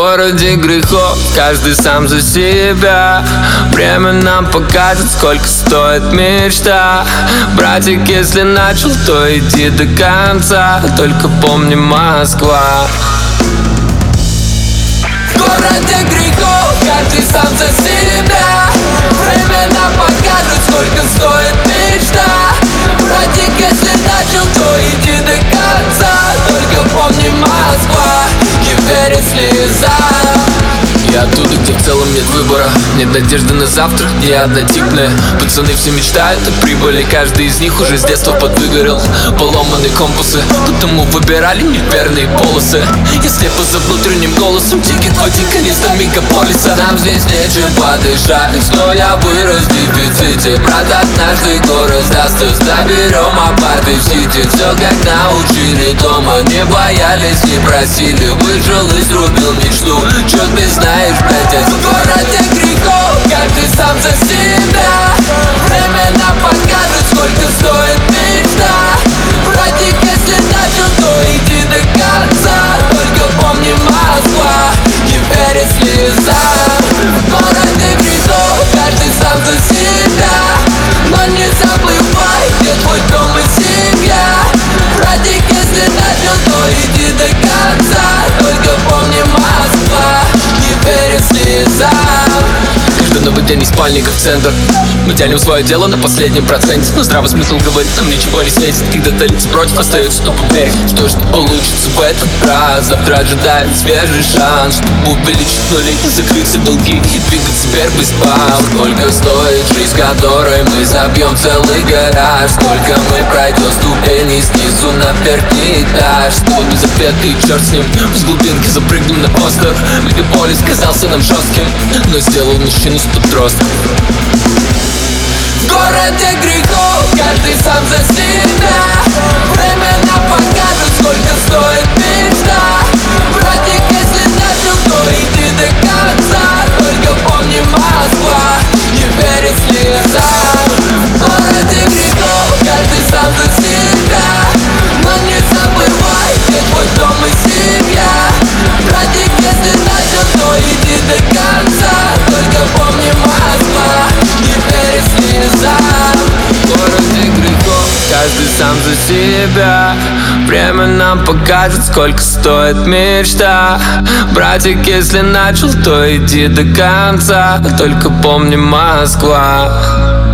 Городе грехов. Каждый сам за себя. Время нам покажет, сколько стоит мечта. Братик, если начал, то иди до конца. Только помни Москва. В выбора. Нет надежды на завтра, не однотипная. Пацаны все мечтают о прибыли Каждый из них уже с детства подвыгорел. Поломанные компасы Потому выбирали неверные полосы. Я слепо за внутренним голосом Ticket в один конец до мегаполиса. Нам здесь нечем подышать Но я вырос дефиците. Брат, однажды город сдаст Заберем апарты в сити Все как научили дома Не боялись, не просили. Выжил и срубил мечту. Чё ты знаешь блядь, в Спальника в центр. Мы тянем свое дело на последнем проценте. Но здравый смысл говорит, нам ничего не светит Когда-то лица против остаются, но поверь Что ж получится в этот раз? Завтра ожидает свежий шанс Чтобы увеличить нули, закрыть все долги И двигаться вверх без пауз. Сколько стоит жизнь, которой мы забьем целый гараж? Сколько мы пройдем ступени снизу на верхний этаж? Свой безответный черт с ним? С глубинки запрыгнем на постер Мегаполис казался нам жестким Но сделал мужчину с подростком Городе грехов каждый сам за себя. Время нам сколько стоит мечта Братик, если начал, то иди до конца. Только помни Москва, не верит городе грехов каждый сам за себя. Но не забывай, где твой и семья. Братик, если начал, то иди до конца. Только помни верь слезам В городе грехов каждый сам за себя. Время нам покажет, сколько стоит мечта. Братик, если начал, то иди до конца. Только помни Москва